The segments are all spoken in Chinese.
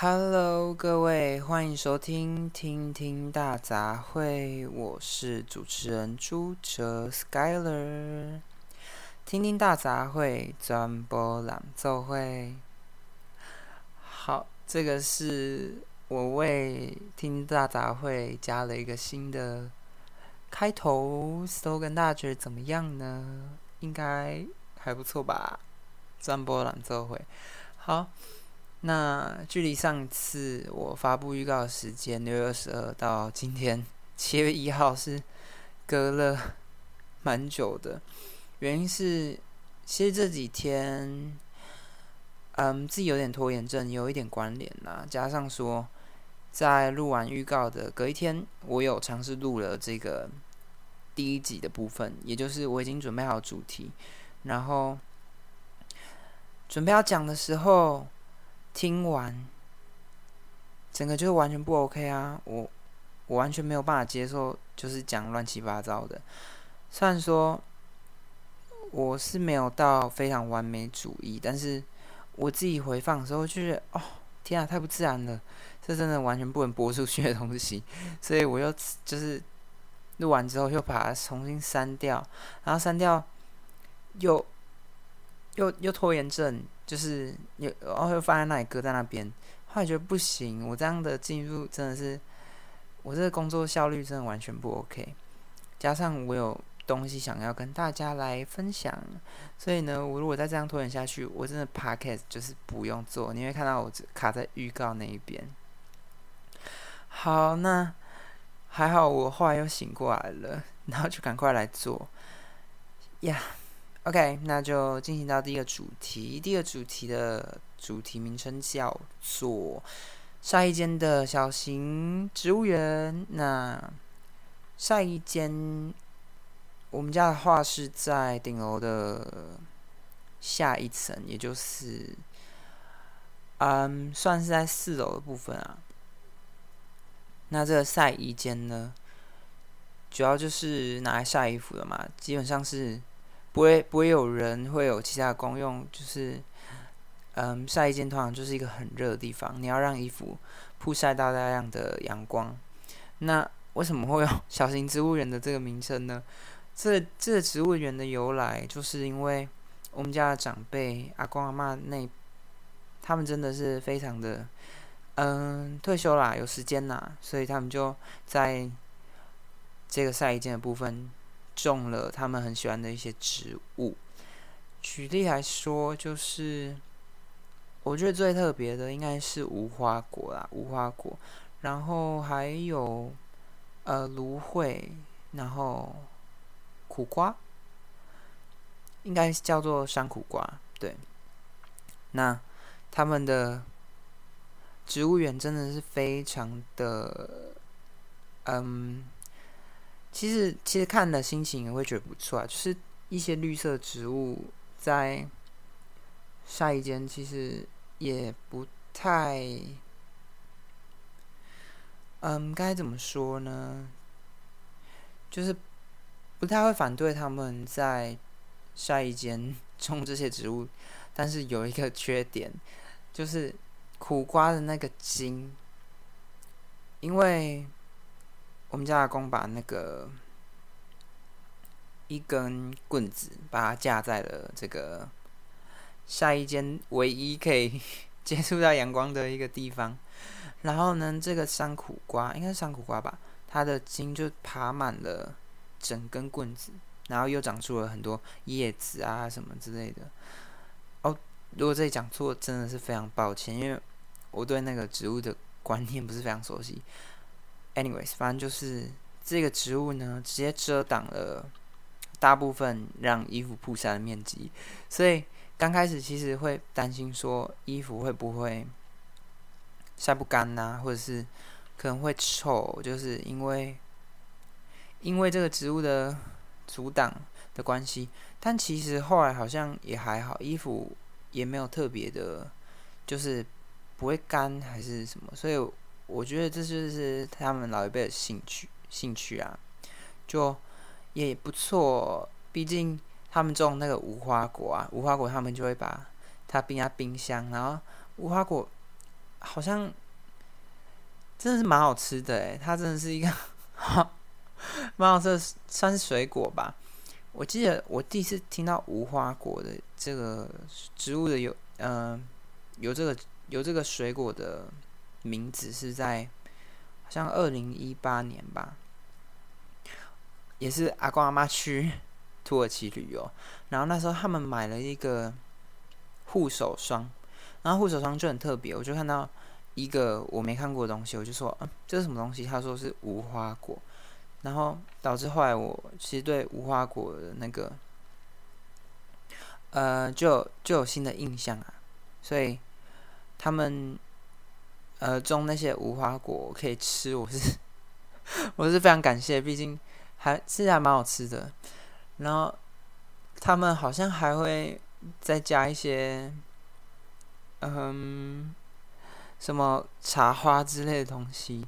Hello，各位，欢迎收听听听大杂烩，我是主持人朱哲 Skyler。听听大杂烩，专播朗奏会。好，这个是我为听大杂烩加了一个新的开头 slogan，大家觉得怎么样呢？应该还不错吧？专播朗奏会，好。那距离上次我发布预告的时间六月二十二到今天七月一号是隔了蛮久的，原因是其实这几天，嗯，自己有点拖延症，有一点关联啦。加上说，在录完预告的隔一天，我有尝试录了这个第一集的部分，也就是我已经准备好主题，然后准备要讲的时候。听完，整个就是完全不 OK 啊！我我完全没有办法接受，就是讲乱七八糟的。虽然说我是没有到非常完美主义，但是我自己回放的时候，就是哦，天啊，太不自然了！这真的完全不能播出去的东西，所以我又就是录完之后又把它重新删掉，然后删掉又又又拖延症。就是有，然后又放在那里搁在那边，后来觉得不行，我这样的进入真的是，我这个工作效率真的完全不 OK。加上我有东西想要跟大家来分享，所以呢，我如果再这样拖延下去，我真的 Podcast 就是不用做，你会看到我卡在预告那一边。好，那还好，我后来又醒过来了，然后就赶快来做呀。OK，那就进行到第一个主题。第一个主题的主题名称叫做“晒衣间的小型植物园”。那晒衣间，我们家的话是在顶楼的下一层，也就是嗯，算是在四楼的部分啊。那这个晒衣间呢，主要就是拿来晒衣服的嘛，基本上是。不会不会有人会有其他的功用，就是，嗯，晒衣间通常就是一个很热的地方，你要让衣服曝晒到大量的阳光。那为什么会有小型植物园的这个名称呢？这这植物园的由来，就是因为我们家的长辈阿公阿妈那，他们真的是非常的，嗯，退休啦，有时间啦，所以他们就在这个晒衣间的部分。种了他们很喜欢的一些植物。举例来说，就是我觉得最特别的应该是无花果啦，无花果，然后还有呃芦荟，然后苦瓜，应该叫做山苦瓜。对，那他们的植物园真的是非常的，嗯。其实，其实看的心情也会觉得不错啊。就是一些绿色植物在下一间，其实也不太，嗯，该怎么说呢？就是不太会反对他们在下一间种这些植物，但是有一个缺点，就是苦瓜的那个茎，因为。我们家阿公把那个一根棍子，把它架在了这个下一间唯一可以接触到阳光的一个地方。然后呢，这个山苦瓜应该是山苦瓜吧，它的茎就爬满了整根棍子，然后又长出了很多叶子啊什么之类的。哦，如果这里讲错，真的是非常抱歉，因为我对那个植物的观念不是非常熟悉。Anyways，反正就是这个植物呢，直接遮挡了大部分让衣服曝晒的面积，所以刚开始其实会担心说衣服会不会晒不干呐，或者是可能会臭，就是因为因为这个植物的阻挡的关系。但其实后来好像也还好，衣服也没有特别的，就是不会干还是什么，所以。我觉得这就是他们老一辈的兴趣，兴趣啊，就也不错。毕竟他们种那个无花果啊，无花果他们就会把它冰在冰箱，然后无花果好像真的是蛮好吃的诶，它真的是一个 蛮好吃的，算是水果吧。我记得我第一次听到无花果的这个植物的有，嗯，有这个有这个水果的名字是在好像二零一八年吧，也是阿公阿妈去土耳其旅游，然后那时候他们买了一个护手霜，然后护手霜就很特别，我就看到一个我没看过的东西，我就说，嗯，这是什么东西？他说是无花果。然后导致后来我其实对无花果的那个，呃，就就有新的印象啊。所以他们呃种那些无花果可以吃，我是 我是非常感谢，毕竟还是还蛮好吃的。然后他们好像还会再加一些，嗯，什么茶花之类的东西。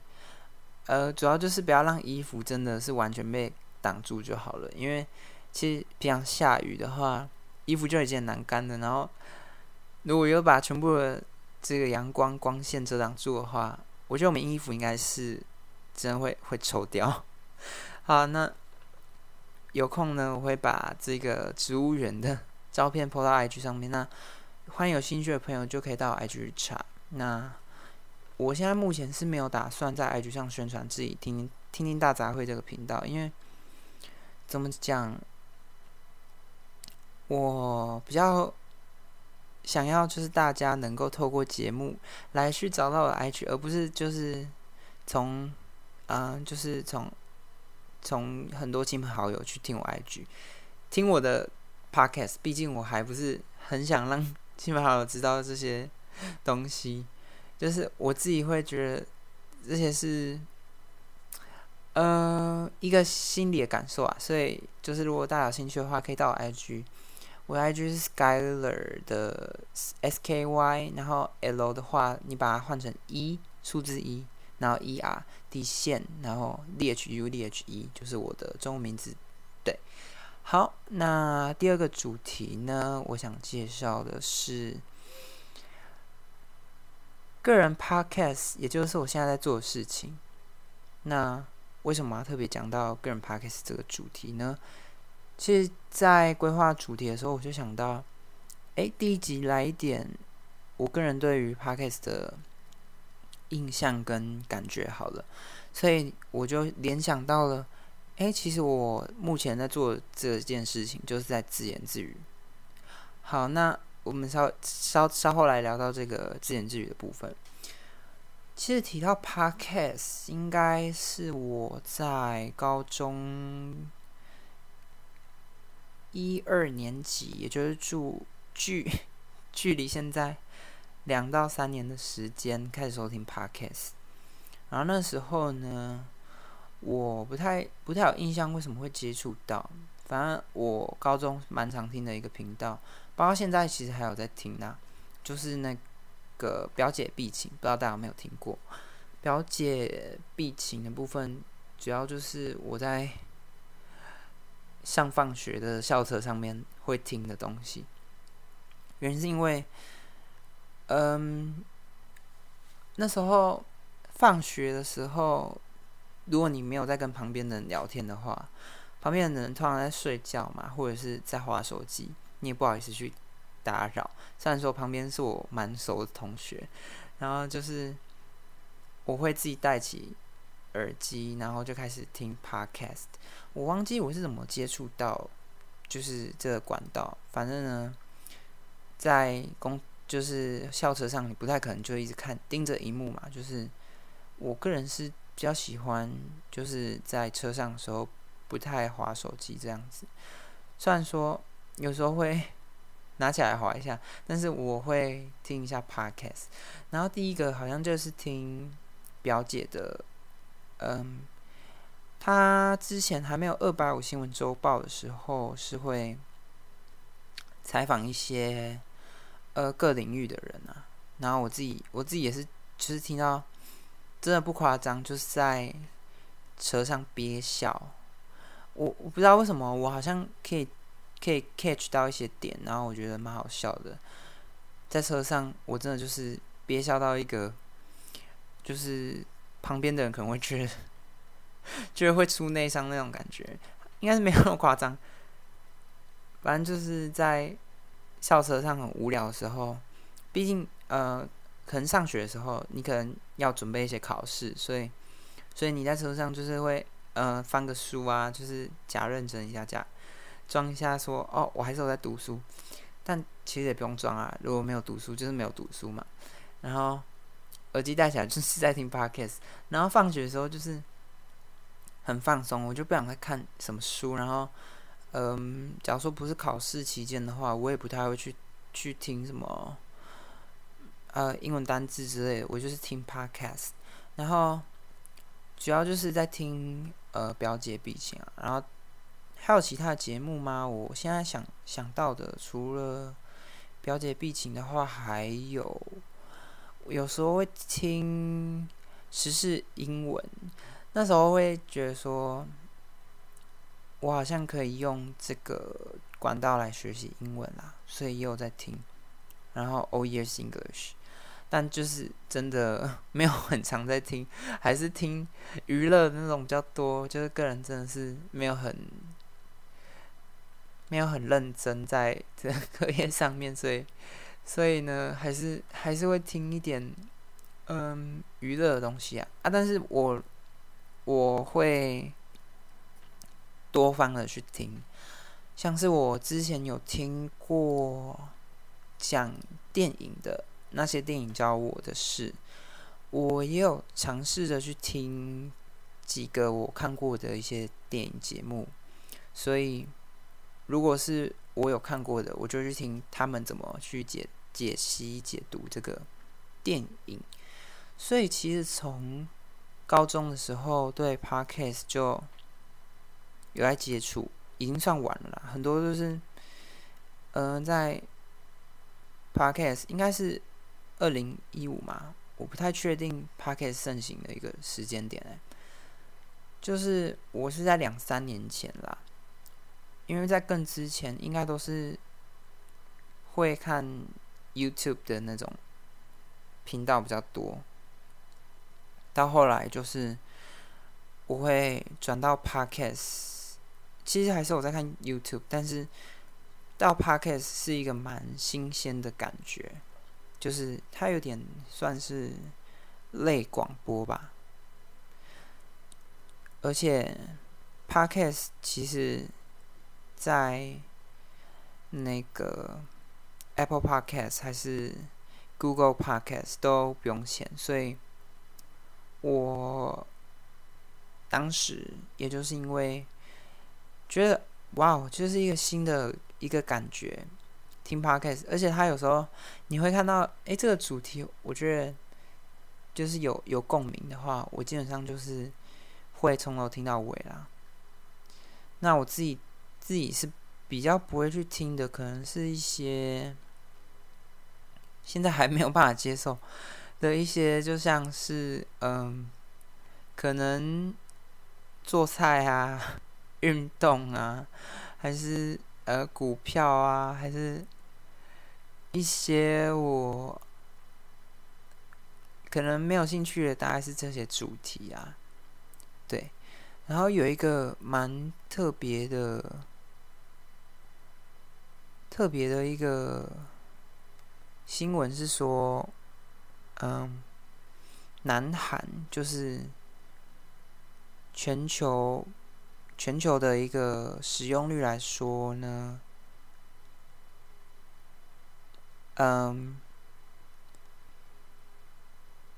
呃，主要就是不要让衣服真的是完全被挡住就好了，因为其实平常下雨的话，衣服就已经很难干的。然后如果又把全部的这个阳光光线遮挡住的话，我觉得我们衣服应该是真的会会臭掉。好，那有空呢，我会把这个植物园的照片 po 到 IG 上面。那欢迎有兴趣的朋友就可以到 IG 去查。那我现在目前是没有打算在 IG 上宣传自己听听听大杂烩这个频道，因为怎么讲，我比较想要就是大家能够透过节目来去找到我 IG，而不是就是从啊就是从从很多亲朋好友去听我 IG，听我的 Podcast，毕竟我还不是很想让 亲朋好友知道这些东西。就是我自己会觉得这些是，呃，一个心理的感受啊。所以就是如果大家有兴趣的话，可以到我 IG，我 IG 是 Skyler 的 S K Y，然后 L 的话，你把它换成一数字一，然后 E R 底线，然后 D H U D H E 就是我的中文名字。对，好，那第二个主题呢，我想介绍的是。个人 podcast，也就是我现在在做的事情。那为什么要特别讲到个人 podcast 这个主题呢？其实，在规划主题的时候，我就想到，哎，第一集来一点我个人对于 podcast 的印象跟感觉好了，所以我就联想到了，哎，其实我目前在做这件事情，就是在自言自语。好，那。我们稍稍稍后来聊到这个自言自语的部分。其实提到 podcast，应该是我在高中一二年级，也就是住距 距离现在两到三年的时间开始收听 podcast。然后那时候呢，我不太不太有印象为什么会接触到，反正我高中蛮常听的一个频道。包括现在其实还有在听呢，就是那个表姐必情，不知道大家有没有听过？表姐必情的部分，主要就是我在上放学的校车上面会听的东西。原因是因为，嗯，那时候放学的时候，如果你没有在跟旁边的人聊天的话，旁边的人通常在睡觉嘛，或者是在划手机。你也不好意思去打扰，虽然说旁边是我蛮熟的同学，然后就是我会自己带起耳机，然后就开始听 podcast。我忘记我是怎么接触到就是这个管道，反正呢，在公就是校车上，你不太可能就一直看盯着荧幕嘛。就是我个人是比较喜欢，就是在车上的时候不太划手机这样子，虽然说。有时候会拿起来划一下，但是我会听一下 podcast。然后第一个好像就是听表姐的，嗯，他之前还没有二百五新闻周报的时候，是会采访一些呃各领域的人啊。然后我自己我自己也是，就是听到真的不夸张，就是在车上憋笑。我我不知道为什么，我好像可以。可以 catch 到一些点，然后我觉得蛮好笑的。在车上，我真的就是憋笑到一个就是旁边的人可能会觉得，觉得会出内伤那种感觉，应该是没有那么夸张。反正就是在校车上很无聊的时候，毕竟呃，可能上学的时候你可能要准备一些考试，所以所以你在车上就是会呃翻个书啊，就是假认真一下，假装一下说哦，我还是有在读书。但其实也不用装啊，如果没有读书，就是没有读书嘛。然后耳机戴起来就是在听 podcast，然后放学的时候就是很放松，我就不想再看什么书。然后，嗯，假如说不是考试期间的话，我也不太会去去听什么呃英文单字之类的，我就是听 podcast。然后主要就是在听呃表姐毕情啊，然后。还有其他的节目吗？我现在想想到的，除了表姐必情的话，还有有时候会听时事英文。那时候会觉得说，我好像可以用这个管道来学习英文啦，所以也有在听。然后 Oh Yes English，但就是真的没有很常在听，还是听娱乐那种比较多。就是个人真的是没有很。没有很认真在这 课业上面，所以，所以呢，还是还是会听一点，嗯，娱乐的东西啊啊！但是我我会多方的去听，像是我之前有听过讲电影的那些电影教我的事，我也有尝试着去听几个我看过的一些电影节目，所以。如果是我有看过的，我就去听他们怎么去解解析、解读这个电影。所以其实从高中的时候对 podcast 就有在接触，已经算晚了啦。很多都是，嗯，在 podcast 应该是二零一五嘛，我不太确定 podcast 盛行的一个时间点哎，就是我是在两三年前啦。因为在更之前，应该都是会看 YouTube 的那种频道比较多。到后来就是我会转到 Podcast，其实还是我在看 YouTube，但是到 Podcast 是一个蛮新鲜的感觉，就是它有点算是类广播吧。而且 Podcast 其实。在那个 Apple Podcast 还是 Google Podcast 都不用钱，所以我当时也就是因为觉得哇，就是一个新的一个感觉，听 Podcast，而且他有时候你会看到，哎，这个主题我觉得就是有有共鸣的话，我基本上就是会从头听到尾啦。那我自己。自己是比较不会去听的，可能是一些现在还没有办法接受的一些，就像是嗯，可能做菜啊、运动啊，还是呃股票啊，还是一些我可能没有兴趣的，大概是这些主题啊。对，然后有一个蛮特别的。特别的一个新闻是说，嗯，南韩就是全球全球的一个使用率来说呢，嗯，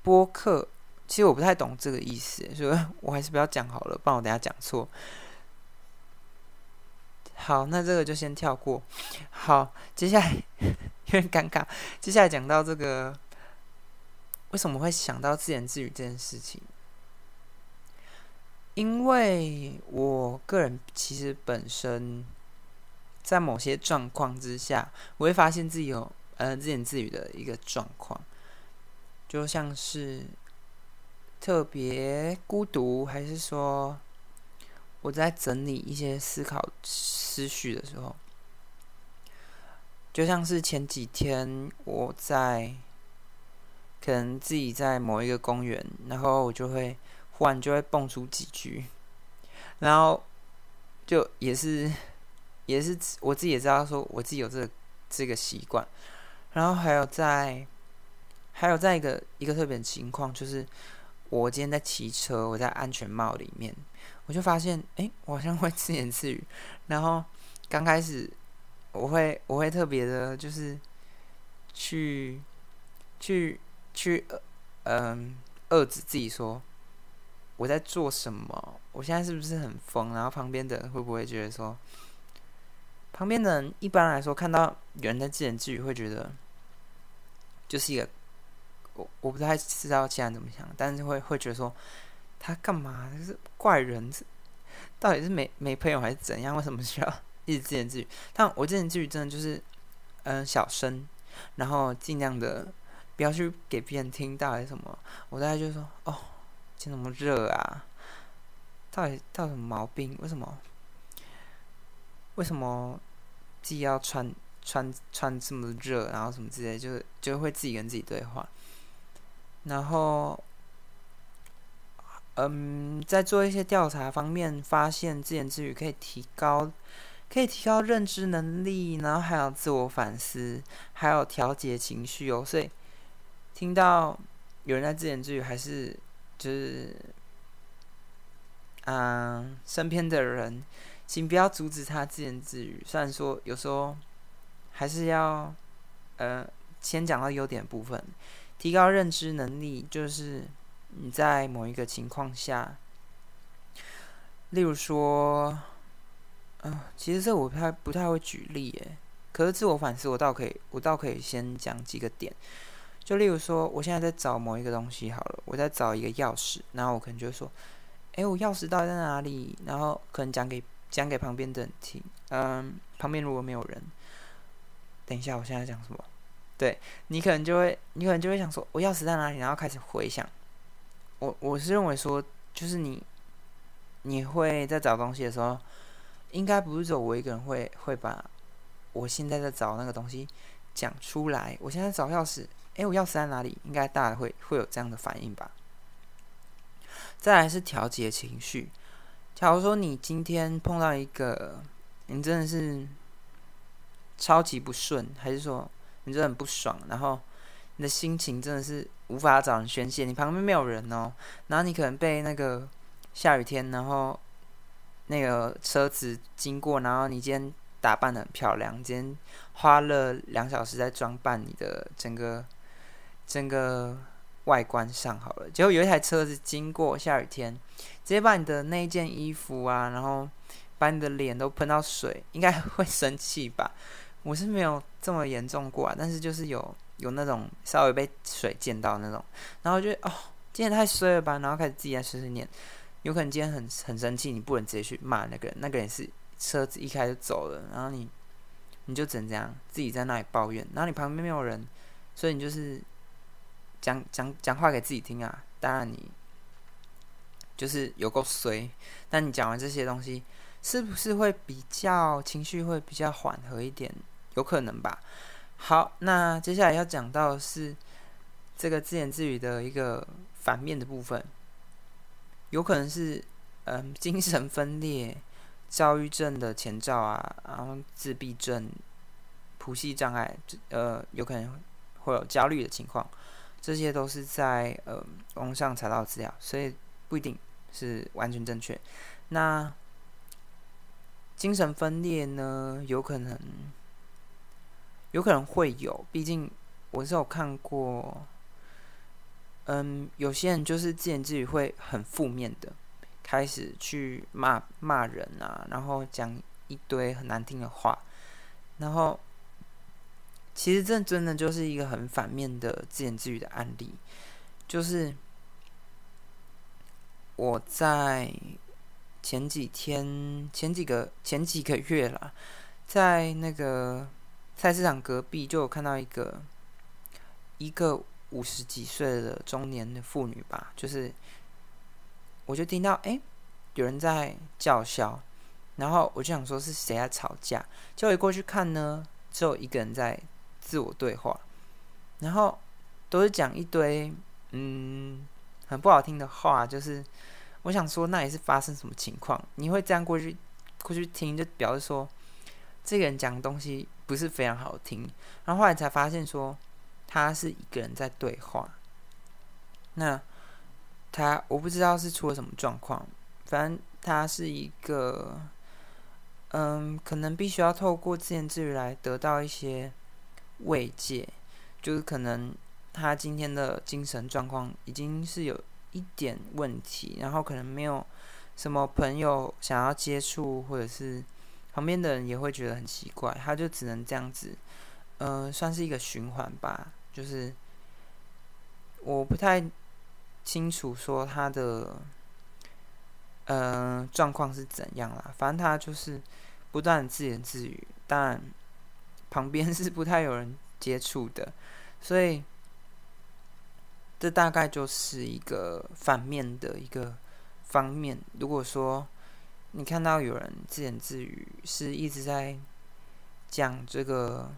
播客其实我不太懂这个意思，所以我还是不要讲好了，不然我等下讲错。好，那这个就先跳过。好，接下来 有点尴尬。接下来讲到这个，为什么会想到自言自语这件事情？因为我个人其实本身在某些状况之下，我会发现自己有呃自言自语的一个状况，就像是特别孤独，还是说？我在整理一些思考思绪的时候，就像是前几天我在可能自己在某一个公园，然后我就会忽然就会蹦出几句，然后就也是也是我自己也知道说我自己有这个这个习惯，然后还有在还有在一个一个特别情况，就是我今天在骑车，我在安全帽里面，我就发现哎，我好像会自言自语，然后刚开始我会我会特别的，就是去去。去嗯遏制自己说我在做什么？我现在是不是很疯？然后旁边的人会不会觉得说，旁边的人一般来说看到有人在自言自语，会觉得就是一个我我不太知道其他人怎么想，但是会会觉得说他干嘛？就是怪人，到底是没没朋友还是怎样？为什么需要一直自言自语？但我自言自语真的就是嗯小声，然后尽量的。不要去给别人听到还是什么，我大概就说哦，今天怎么热啊？到底到底什么毛病？为什么？为什么自己要穿穿穿这么热？然后什么之类，就是就会自己跟自己对话。然后，嗯，在做一些调查方面，发现自言自语可以提高，可以提高认知能力，然后还有自我反思，还有调节情绪哦，所以。听到有人在自言自语，还是就是，嗯，身边的人，请不要阻止他自言自语。虽然说有时候还是要，呃，先讲到优点部分，提高认知能力，就是你在某一个情况下，例如说，嗯，其实这我不太不太会举例诶，可是自我反思，我倒可以，我倒可以先讲几个点。就例如说，我现在在找某一个东西好了，我在找一个钥匙，然后我可能就说：“哎，我钥匙到底在哪里？”然后可能讲给讲给旁边的人听。嗯，旁边如果没有人，等一下，我现在讲什么？对你可能就会，你可能就会想说：“我钥匙在哪里？”然后开始回想。我我是认为说，就是你你会在找东西的时候，应该不是只有我一个人会会把我现在在找那个东西讲出来。我现在找钥匙。哎，我钥匙在哪里？应该大家会会有这样的反应吧。再来是调节情绪。假如说你今天碰到一个，你真的是超级不顺，还是说你真的很不爽，然后你的心情真的是无法找人宣泄，你旁边没有人哦，然后你可能被那个下雨天，然后那个车子经过，然后你今天打扮的很漂亮，今天花了两小时在装扮你的整个。整个外观上好了，结果有一台车子经过，下雨天，直接把你的那件衣服啊，然后把你的脸都喷到水，应该会生气吧？我是没有这么严重过啊，但是就是有有那种稍微被水溅到那种，然后就哦，今天太衰了吧，然后开始自己在碎碎念，有可能今天很很生气，你不能直接去骂那个人，那个人是车子一开始走了，然后你你就只能这样自己在那里抱怨，然后你旁边没有人，所以你就是。讲讲讲话给自己听啊！当然你就是有够衰，但你讲完这些东西，是不是会比较情绪会比较缓和一点？有可能吧。好，那接下来要讲到是这个自言自语的一个反面的部分，有可能是嗯精神分裂、躁郁症的前兆啊，然后自闭症、谱系障碍，呃，有可能会有焦虑的情况。这些都是在呃网上查到资料，所以不一定是完全正确。那精神分裂呢，有可能有可能会有，毕竟我是有看过，嗯，有些人就是自言自语会很负面的，开始去骂骂人啊，然后讲一堆很难听的话，然后。其实这真的就是一个很反面的自言自语的案例，就是我在前几天、前几个、前几个月了，在那个菜市场隔壁就有看到一个一个五十几岁的中年的妇女吧，就是我就听到哎有人在叫嚣，然后我就想说是谁在吵架，结果一过去看呢，只有一个人在。自我对话，然后都是讲一堆嗯很不好听的话，就是我想说，那也是发生什么情况？你会这样过去过去听，就表示说这个人讲的东西不是非常好听。然后后来才发现说，他是一个人在对话。那他我不知道是出了什么状况，反正他是一个。嗯，可能必须要透过自言自语来得到一些慰藉，就是可能他今天的精神状况已经是有一点问题，然后可能没有什么朋友想要接触，或者是旁边的人也会觉得很奇怪，他就只能这样子，嗯，算是一个循环吧。就是我不太清楚说他的嗯状况是怎样啦，反正他就是。不断自言自语，但旁边 是不太有人接触的，所以这大概就是一个反面的一个方面。如果说你看到有人自言自语，是一直在讲这个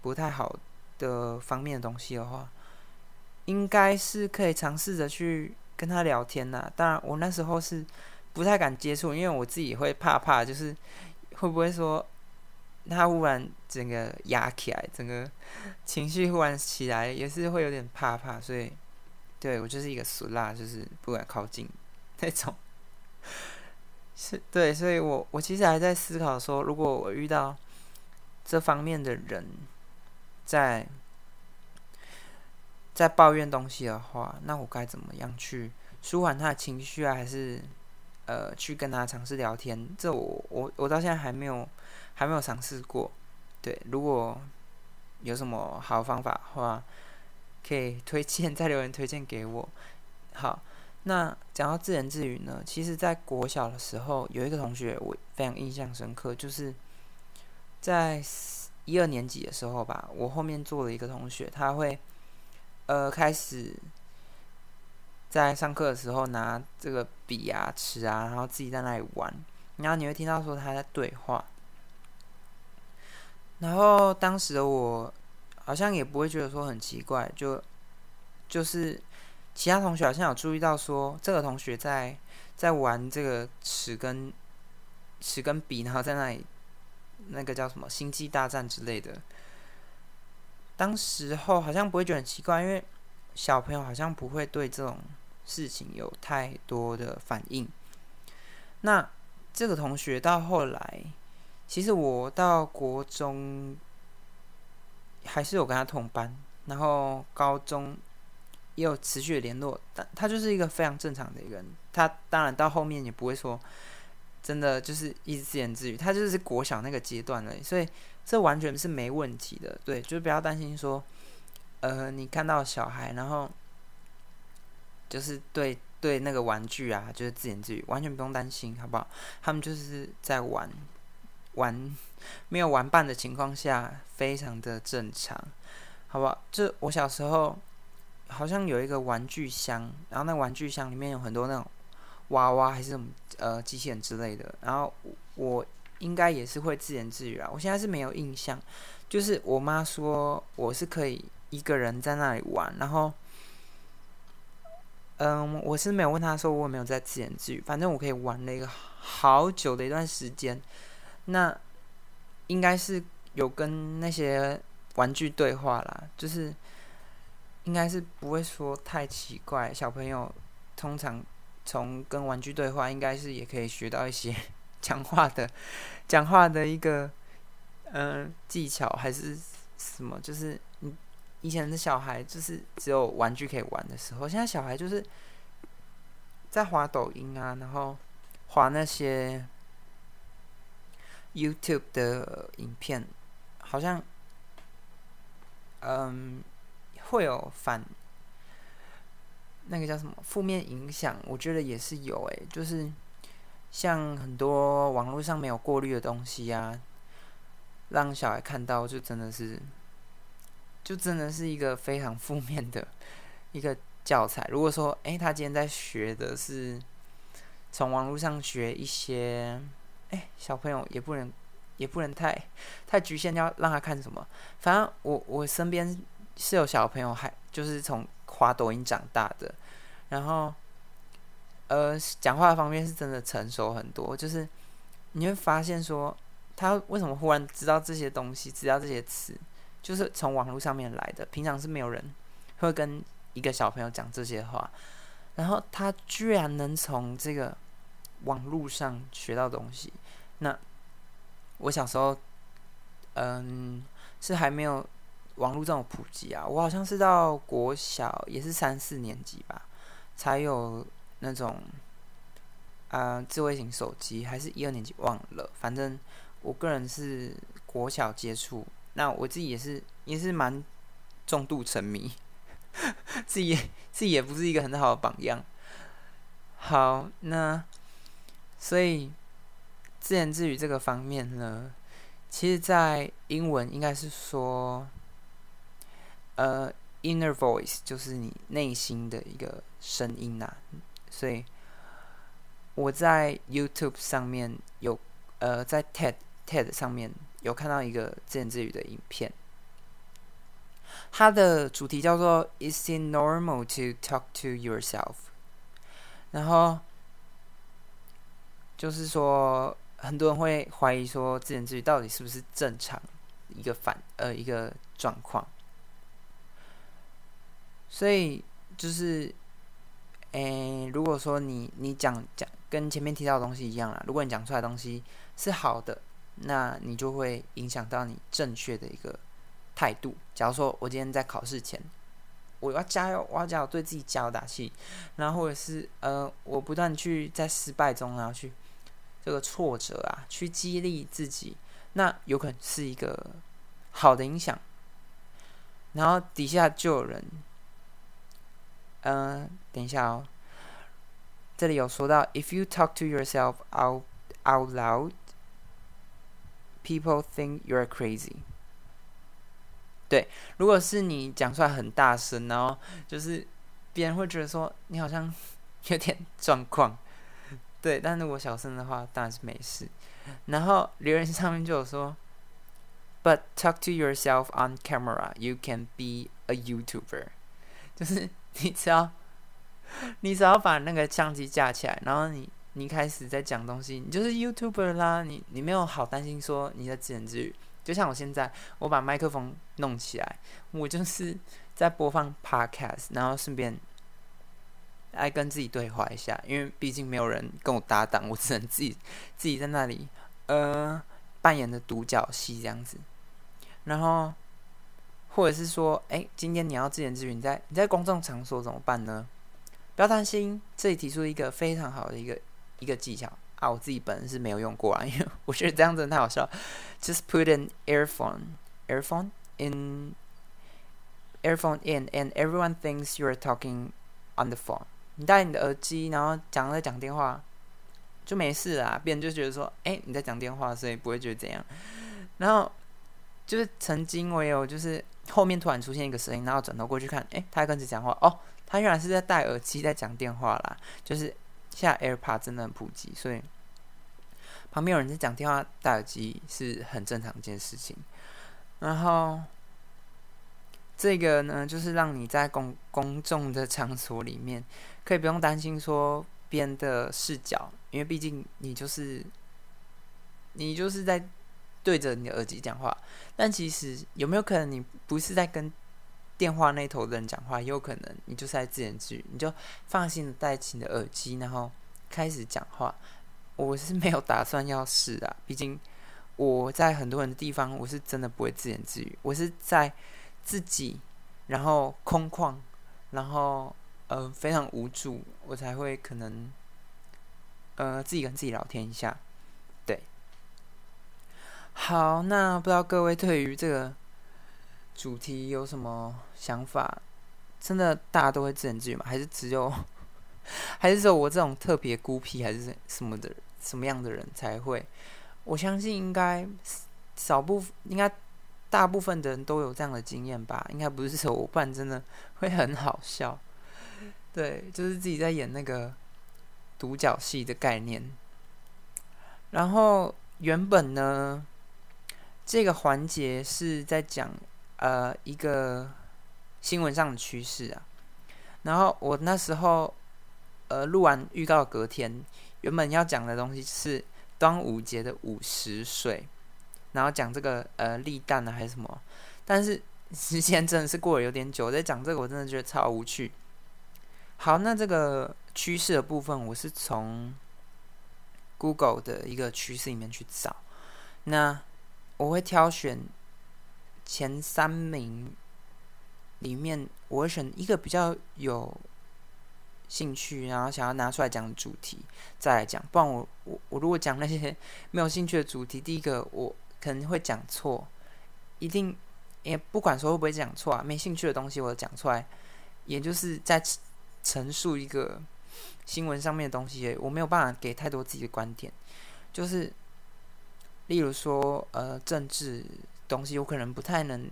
不太好的方面的东西的话，应该是可以尝试着去跟他聊天呐。当然，我那时候是不太敢接触，因为我自己会怕怕，就是。会不会说他忽然整个压起来，整个情绪忽然起来，也是会有点怕怕，所以对我就是一个俗辣，就是不敢靠近那种。是对，所以我我其实还在思考说，如果我遇到这方面的人在在抱怨东西的话，那我该怎么样去舒缓他的情绪啊？还是？呃，去跟他尝试聊天，这我我我到现在还没有还没有尝试过。对，如果有什么好方法的话，可以推荐 在留言推荐给我。好，那讲到自言自语呢，其实在国小的时候有一个同学我非常印象深刻，就是在一二年级的时候吧，我后面坐了一个同学，他会呃开始。在上课的时候拿这个笔啊、尺啊，然后自己在那里玩，然后你会听到说他在对话。然后当时的我好像也不会觉得说很奇怪，就就是其他同学好像有注意到说这个同学在在玩这个尺跟尺跟笔，然后在那里那个叫什么星际大战之类的。当时候好像不会觉得很奇怪，因为小朋友好像不会对这种。事情有太多的反应。那这个同学到后来，其实我到国中还是有跟他同班，然后高中也有持续的联络。但他就是一个非常正常的一个人。他当然到后面也不会说真的就是一直自言自语。他就是国小那个阶段而已，所以这完全是没问题的。对，就是不要担心说，呃，你看到小孩然后。就是对对那个玩具啊，就是自言自语，完全不用担心，好不好？他们就是在玩玩，没有玩伴的情况下，非常的正常，好不好？就我小时候好像有一个玩具箱，然后那玩具箱里面有很多那种娃娃还是什么呃机器人之类的，然后我应该也是会自言自语啊。我现在是没有印象，就是我妈说我是可以一个人在那里玩，然后。嗯，我是没有问他说我有没有在自言自语，反正我可以玩了一个好久的一段时间。那应该是有跟那些玩具对话啦，就是应该是不会说太奇怪。小朋友通常从跟玩具对话，应该是也可以学到一些 讲话的讲话的一个嗯技巧，还是什么？就是你。以前的小孩就是只有玩具可以玩的时候，现在小孩就是在滑抖音啊，然后滑那些 YouTube 的影片，好像嗯会有反那个叫什么负面影响，我觉得也是有诶，就是像很多网络上没有过滤的东西啊，让小孩看到就真的是。就真的是一个非常负面的一个教材。如果说，哎，他今天在学的是从网络上学一些，哎，小朋友也不能也不能太太局限，要让他看什么。反正我我身边是有小朋友还就是从滑抖音长大的，然后呃讲话方面是真的成熟很多，就是你会发现说他为什么忽然知道这些东西，知道这些词，就是从网络上面来的，平常是没有人会跟一个小朋友讲这些话，然后他居然能从这个网络上学到东西，那我小时候。嗯，是还没有网络这种普及啊。我好像是到国小，也是三四年级吧，才有那种啊智慧型手机，还是一二年级忘了。反正我个人是国小接触，那我自己也是也是蛮重度沉迷，自己自己也不是一个很好的榜样。好，那所以自言自语这个方面呢？其实，在英文应该是说，呃，inner voice 就是你内心的一个声音呐。所以我在 YouTube 上面有，呃，在 TED TED 上面有看到一个自言自语的影片，它的主题叫做 "Is it normal to talk to yourself？" 然后就是说。很多人会怀疑说，自言自语到底是不是正常一个反呃一个状况？所以就是，诶，如果说你你讲讲跟前面提到的东西一样啦，如果你讲出来的东西是好的，那你就会影响到你正确的一个态度。假如说我今天在考试前，我要加油，我要加油，对自己加油打气，然后或者是呃，我不断去在失败中然后去。这个挫折啊，去激励自己，那有可能是一个好的影响。然后底下就有人，嗯，等一下哦，这里有说到，if you talk to yourself out out loud, people think you're crazy。对，如果是你讲出来很大声，然后就是别人会觉得说你好像有点状况。对，但如果小声的话，当然是没事。然后留言上面就有说，But talk to yourself on camera, you can be a YouTuber。就是 你只要，你只要把那个相机架起来，然后你你开始在讲东西，你就是 YouTuber 啦。你你没有好担心说你在自言自语。就像我现在，我把麦克风弄起来，我就是在播放 Podcast，然后顺便。来跟自己对话一下，因为毕竟没有人跟我搭档，我只能自己自己在那里呃扮演的独角戏这样子。然后或者是说，哎，今天你要自言自语，你在你在公众场所怎么办呢？不要担心，这里提出一个非常好的一个一个技巧啊，我自己本人是没有用过啊，因为我觉得这样子太好笑。Just put an earphone earphone in earphone in, and everyone thinks you are talking on the phone. 你戴你的耳机，然后讲在讲电话，就没事啦。别人就觉得说，哎，你在讲电话，所以不会觉得怎样。然后就是曾经我有，就是后面突然出现一个声音，然后转头过去看，哎，他跟谁讲话？哦，他原来是在戴耳机在讲电话啦。就是现在 AirPod 真的很普及，所以旁边有人在讲电话戴耳机是很正常一件事情。然后。这个呢，就是让你在公公众的场所里面，可以不用担心说别人的视角，因为毕竟你就是你就是在对着你的耳机讲话。但其实有没有可能你不是在跟电话那头的人讲话？也有可能你就是在自言自语，你就放心的戴起你的耳机，然后开始讲话。我是没有打算要试啊，毕竟我在很多人的地方，我是真的不会自言自语，我是在。自己，然后空旷，然后呃非常无助，我才会可能呃自己跟自己聊天一下，好，那不知道各位对于这个主题有什么想法？真的大家都会自言自语吗？还是只有 还是只有我这种特别孤僻还是什么的什么样的人才会？我相信应该少部分应该。大部分的人都有这样的经验吧，应该不是说我，不然真的 会很好笑。对，就是自己在演那个独角戏的概念。然后原本呢，这个环节是在讲呃一个新闻上的趋势啊。然后我那时候呃录完预告隔天，原本要讲的东西是端午节的午时水，然后讲这个呃立蛋啊还是什么，但是 时间真的是过了有点久，在讲这个我真的觉得超无趣。好，那这个趋势的部分，我是从 Google 的一个趋势里面去找。那我会挑选前三名里面，我会选一个比较有兴趣，然后想要拿出来讲的主题再来讲。不然我我我如果讲那些 没有兴趣的主题，第一个我可能会讲错，一定也不管说会不会讲错啊，没兴趣的东西我讲出来，也就是在。陈述一个新闻上面的东西，我没有办法给太多自己的观点。就是，例如说，呃，政治东西，我可能不太能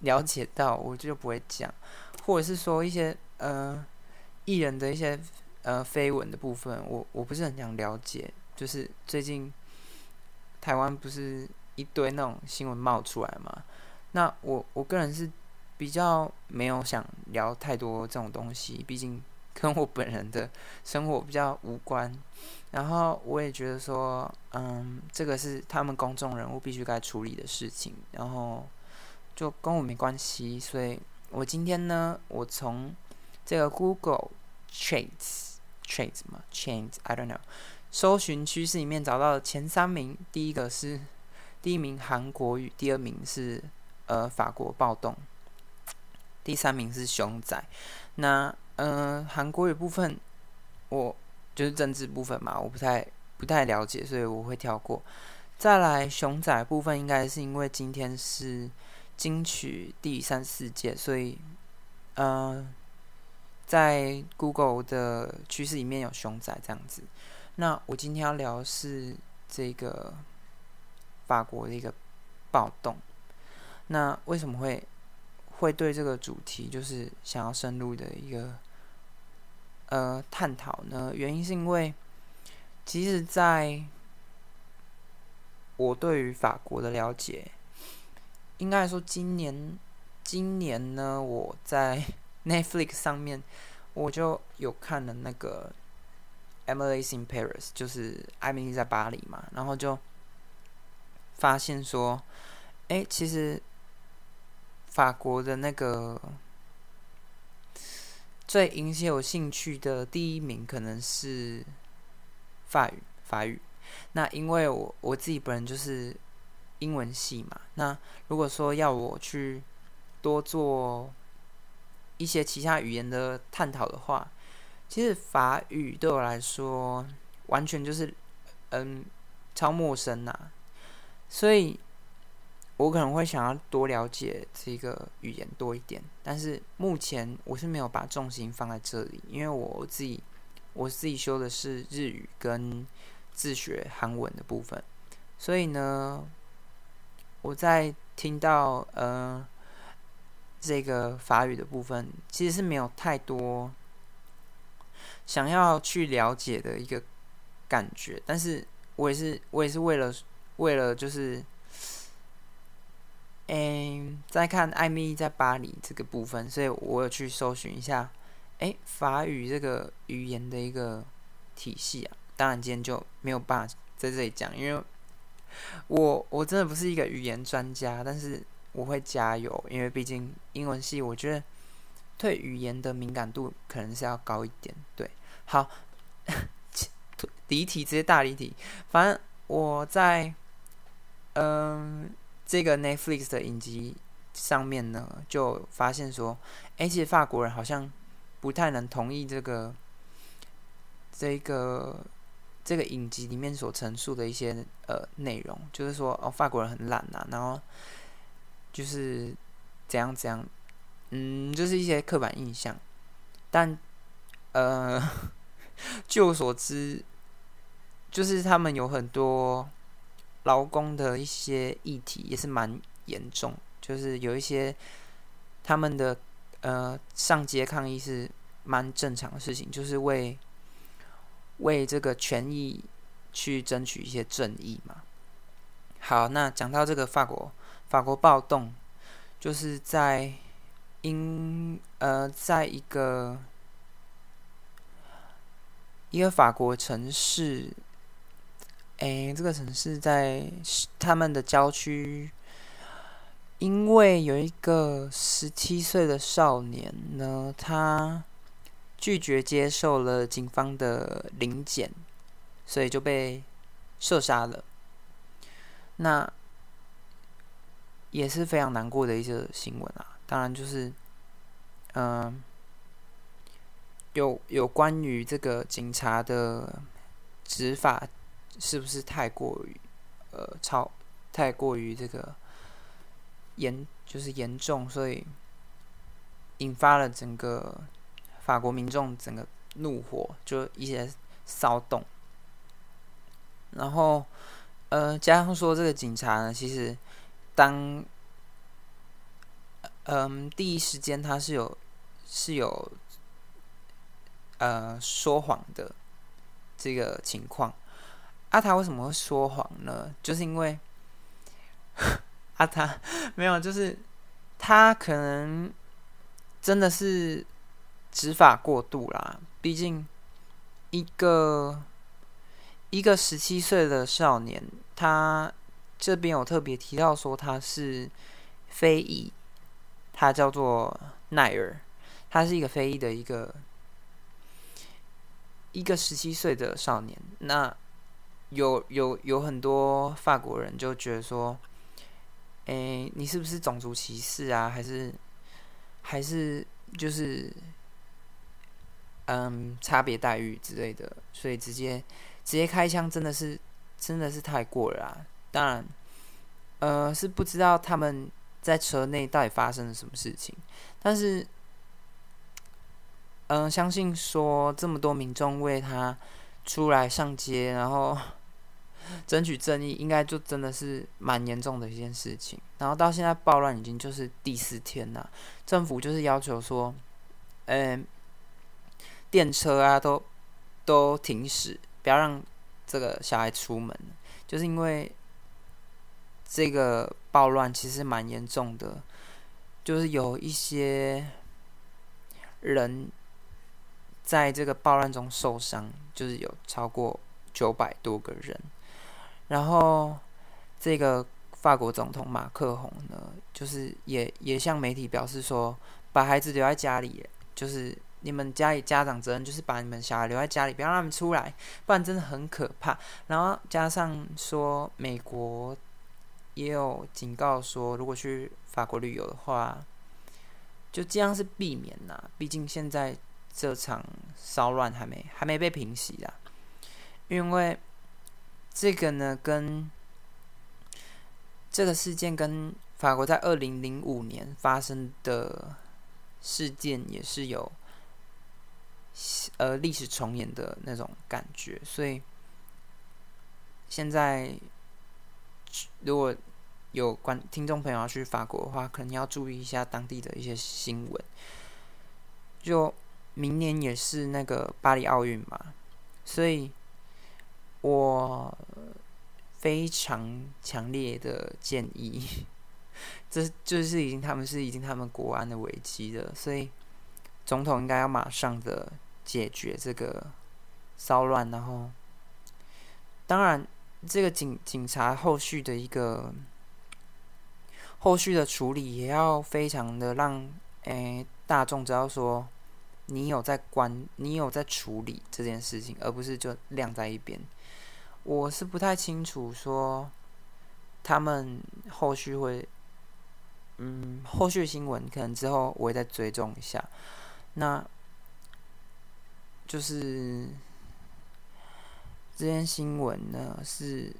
了解到，我就不会讲；或者是说一些呃艺人的一些呃绯闻的部分，我我不是很想了解。就是最近台湾不是一堆那种新闻冒出来嘛？那我我个人是比较没有想聊太多这种东西，毕竟。跟我本人的生活比较无关，然后我也觉得说，嗯，这个是他们公众人物必须该处理的事情，然后就跟我没关系。所以我今天呢，我从这个 Google Trends Trends 嘛，Trends I don't know，搜寻趋势里面找到前三名，第一个是第一名韩国语，第二名是呃法国暴动，第三名是熊仔。那嗯，韩国语部分，我就是政治部分嘛，我不太不太了解，所以我会跳过。再来熊仔部分，应该是因为今天是金曲第三四届，所以嗯，在 Google 的趋势里面有熊仔这样子。那我今天要聊是这个法国的一个暴动。那为什么会会对这个主题就是想要深入的一个？呃，探讨呢，原因是因为，其实在我对于法国的了解，应该说今年，今年呢，我在 Netflix 上面我就有看了那个《Emily in Paris》，就是艾米丽在巴黎嘛，然后就发现说，哎，其实法国的那个。最引起我兴趣的第一名可能是法语，法语。那因为我我自己本人就是英文系嘛，那如果说要我去多做一些其他语言的探讨的话，其实法语对我来说完全就是嗯超陌生呐，所以。我可能会想要多了解这个语言多一点，但是目前我是没有把重心放在这里，因为我自己我自己修的是日语跟自学韩文的部分，所以呢，我在听到呃这个法语的部分，其实是没有太多想要去了解的一个感觉，但是我也是我也是为了为了就是。嗯，再看艾米在巴黎这个部分，所以我有去搜寻一下，哎，法语这个语言的一个体系啊。当然今天就没有办法在这里讲，因为我我真的不是一个语言专家，但是我会加油，因为毕竟英文系，我觉得对语言的敏感度可能是要高一点。对，好，离题直接大离题，反正我在嗯。这个 Netflix 的影集上面呢，就发现说，哎，其实法国人好像不太能同意这个这个这个影集里面所陈述的一些呃内容，就是说，哦，法国人很懒呐，然后就是怎样怎样，嗯，就是一些刻板印象。但呃，据我所知，就是他们有很多。劳工的一些议题也是蛮严重，就是有一些他们的呃上街抗议是蛮正常的事情，就是为为这个权益去争取一些正义嘛。好，那讲到这个法国法国暴动，就是在因呃，在一个一个法国城市，哎，这个城市在他们的郊区，因为有一个十七岁的少年呢，他拒绝接受了警方的临检，所以就被射杀了。那也是非常难过的一个新闻啊！当然，就是，嗯，有有关于这个警察的执法是不是太过于呃超太过于这个严就是严重，所以引发了整个法国民众整个怒火，就一些骚动，然后。呃，加上说这个警察呢，其实当嗯第一时间他是有是有呃说谎的这个情况。阿塔为什么会说谎呢？就是因为 阿塔没有，就是他可能真的是执法过度啦。毕竟一个。一个十七岁的少年，他这边有特别提到说他是非裔，他叫做奈尔，他是一个非裔的一个一个十七岁的少年。那有有有很多法国人就觉得说，哎，你是不是种族歧视啊？还是还是就是嗯差别待遇之类的？所以直接。直接开枪真的是真的是太过了啊！当然，呃，是不知道他们在车内到底发生了什么事情，但是，嗯，相信说这么多民众为他出来上街，然后争取正义，应该就真的是蛮严重的一件事情。然后到现在暴乱已经就是第四天了，政府就是要求说，嗯，电车啊都都停驶。不要让这个小孩出门，就是因为这个暴乱其实蛮严重的，就是有一些人在这个暴乱中受伤，就是有超过九百多个人。然后这个法国总统马克宏呢，就是也也向媒体表示说，把孩子留在家里，就是。你们家里家长责任就是把你们小孩留在家里，不让他们出来，不然真的很可怕。然后加上说，美国也有警告说，如果去法国旅游的话，就尽量是避免呐。毕竟现在这场骚乱还没还没被平息啊。因为这个呢，跟这个事件跟法国在二零零五年发生的事件也是有。呃，历史重演的那种感觉，所以现在如果有观听众朋友要去法国的话，可能要注意一下当地的一些新闻。就明年也是那个巴黎奥运嘛，所以我非常强烈的建议，这就是已经他们是已经他们国安的危机了，所以总统应该要马上的。解决这个骚乱，然后当然，这个警警察后续的一个后续的处理也要非常的让诶大众知道说你有在关，你有在处理这件事情，而不是就晾在一边。我是不太清楚说他们后续会，嗯，后续新闻可能之后我会再追踪一下。那。就是这件新闻呢，是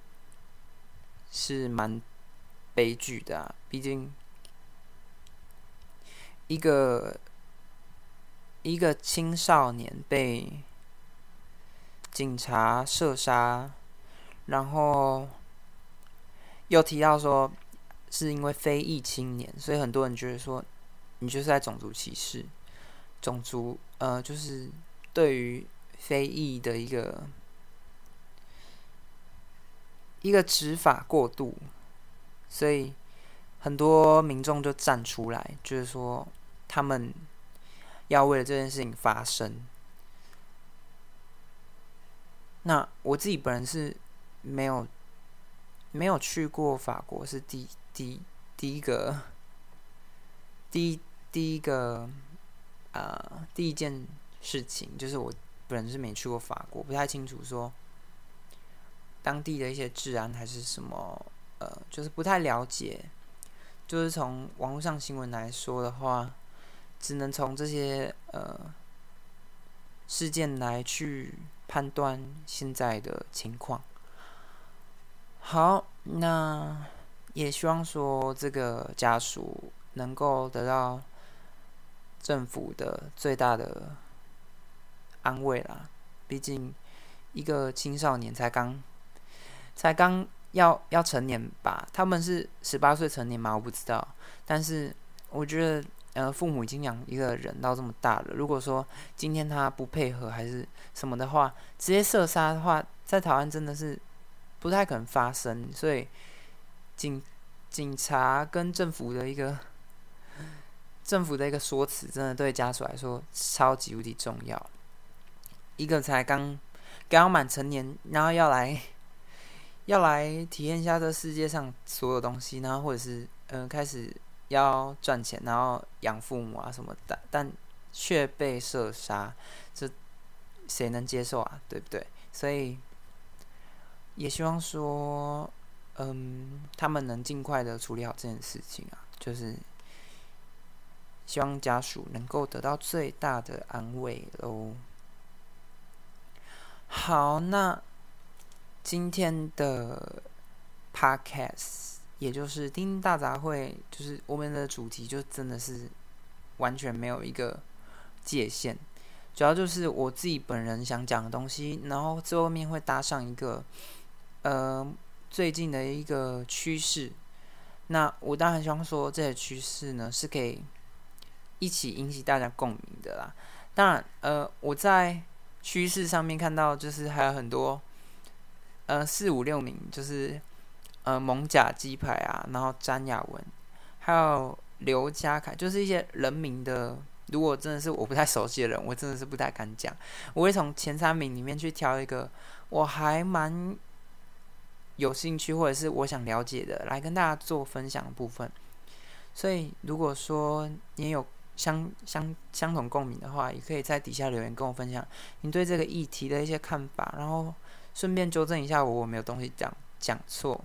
是蛮悲剧的。毕竟一个一个青少年被警察射杀，然后又提到说是因为非裔青年，所以很多人觉得说你就是在种族歧视，种族呃就是。对于非裔的一个一个执法过度，所以很多民众就站出来，就是说他们要为了这件事情发声。那我自己本人是没有没有去过法国，是第第第一个第第一个呃第一件事情，就是我本人是没去过法国，不太清楚说当地的一些治安还是什么，呃，就是不太了解。就是从网络上新闻来说的话，只能从这些呃事件来去。判断现在的情况。好，那也希望说这个家属能够得到政府的最大的安慰啦。毕竟一个青少年才刚才刚要要成年吧？他们是十八岁成年吗？我不知道。但是我觉得。呃，父母已经养一个人到这么大了，如果说今天他不配合还是什么的话，直接射杀的话，在台湾真的是不太可能发生。所以警警察跟政府的一个政府的一个说辞，真的对家属来说超级无敌重要。一个才刚刚满成年，然后要来要来体验一下这世界上所有东西，然后或者是嗯开始。要赚钱，然后养父母啊什么的，但却被射杀，这谁能接受啊？对不对？所以也希望说，嗯，他们能尽快的处理好这件事情啊，就是希望家属能够得到最大的安慰喽。好，那今天的 podcast。也就是丁大杂烩，就是我们的主题就真的是完全没有一个界限，主要就是我自己本人想讲的东西，然后最后面会搭上一个呃最近的一个趋势。那我当然希望说这些趋势呢是可以一起引起大家共鸣的啦。当然，呃，我在趋势上面看到就是还有很多呃四五六名就是。呃，蒙甲鸡排啊，然后詹雅文，还有刘家凯，就是一些人名的。如果真的是我不太熟悉的人，我真的是不太敢讲。我会从前三名里面去挑一个我还蛮有兴趣或者是我想了解的，来跟大家做分享的部分。所以，如果说你有相相相同共鸣的话，也可以在底下留言跟我分享你对这个议题的一些看法，然后顺便纠正一下我我没有东西讲讲错。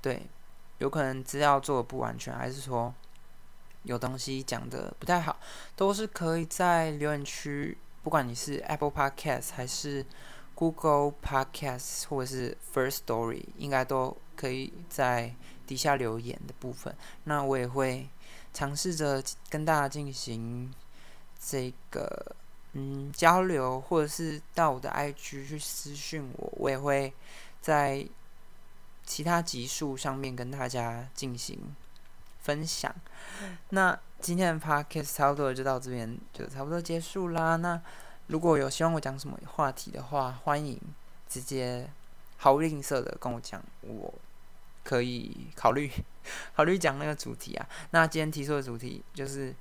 对，有可能资料做的不完全，还是说有东西讲的不太好，都是可以在留言区，不管你是 Apple Podcast 还是 Google Podcast 或者是 First Story，应该都可以在底下留言的部分。那我也会尝试着跟大家进行这个嗯交流，或者是到我的 IG 去私讯我，我也会在。其他集数上面跟大家进行分享。那今天的 podcast 差不多就到这边，就差不多结束啦。那如果有希望我讲什么话题的话，欢迎直接毫不吝啬的跟我讲，我可以考虑 考虑讲那个主题啊。那今天提出的主题就是，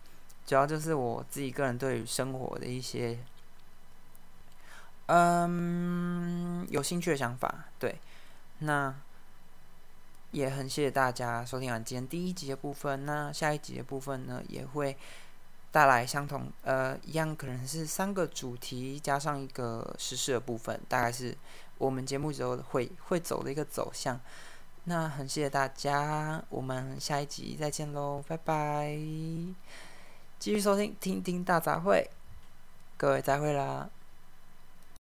主要就是我自己个人对于生活的一些嗯有兴趣的想法。对，那。也很谢谢大家收听完今天第一集的部分。那下一集的部分呢，也会带来相同呃一样，可能是三个主题加上一个实施的部分，大概是我们节目之后会会走的一个走向。那很谢谢大家，我们下一集再见喽，拜拜！继续收听听听大杂烩，各位再会啦。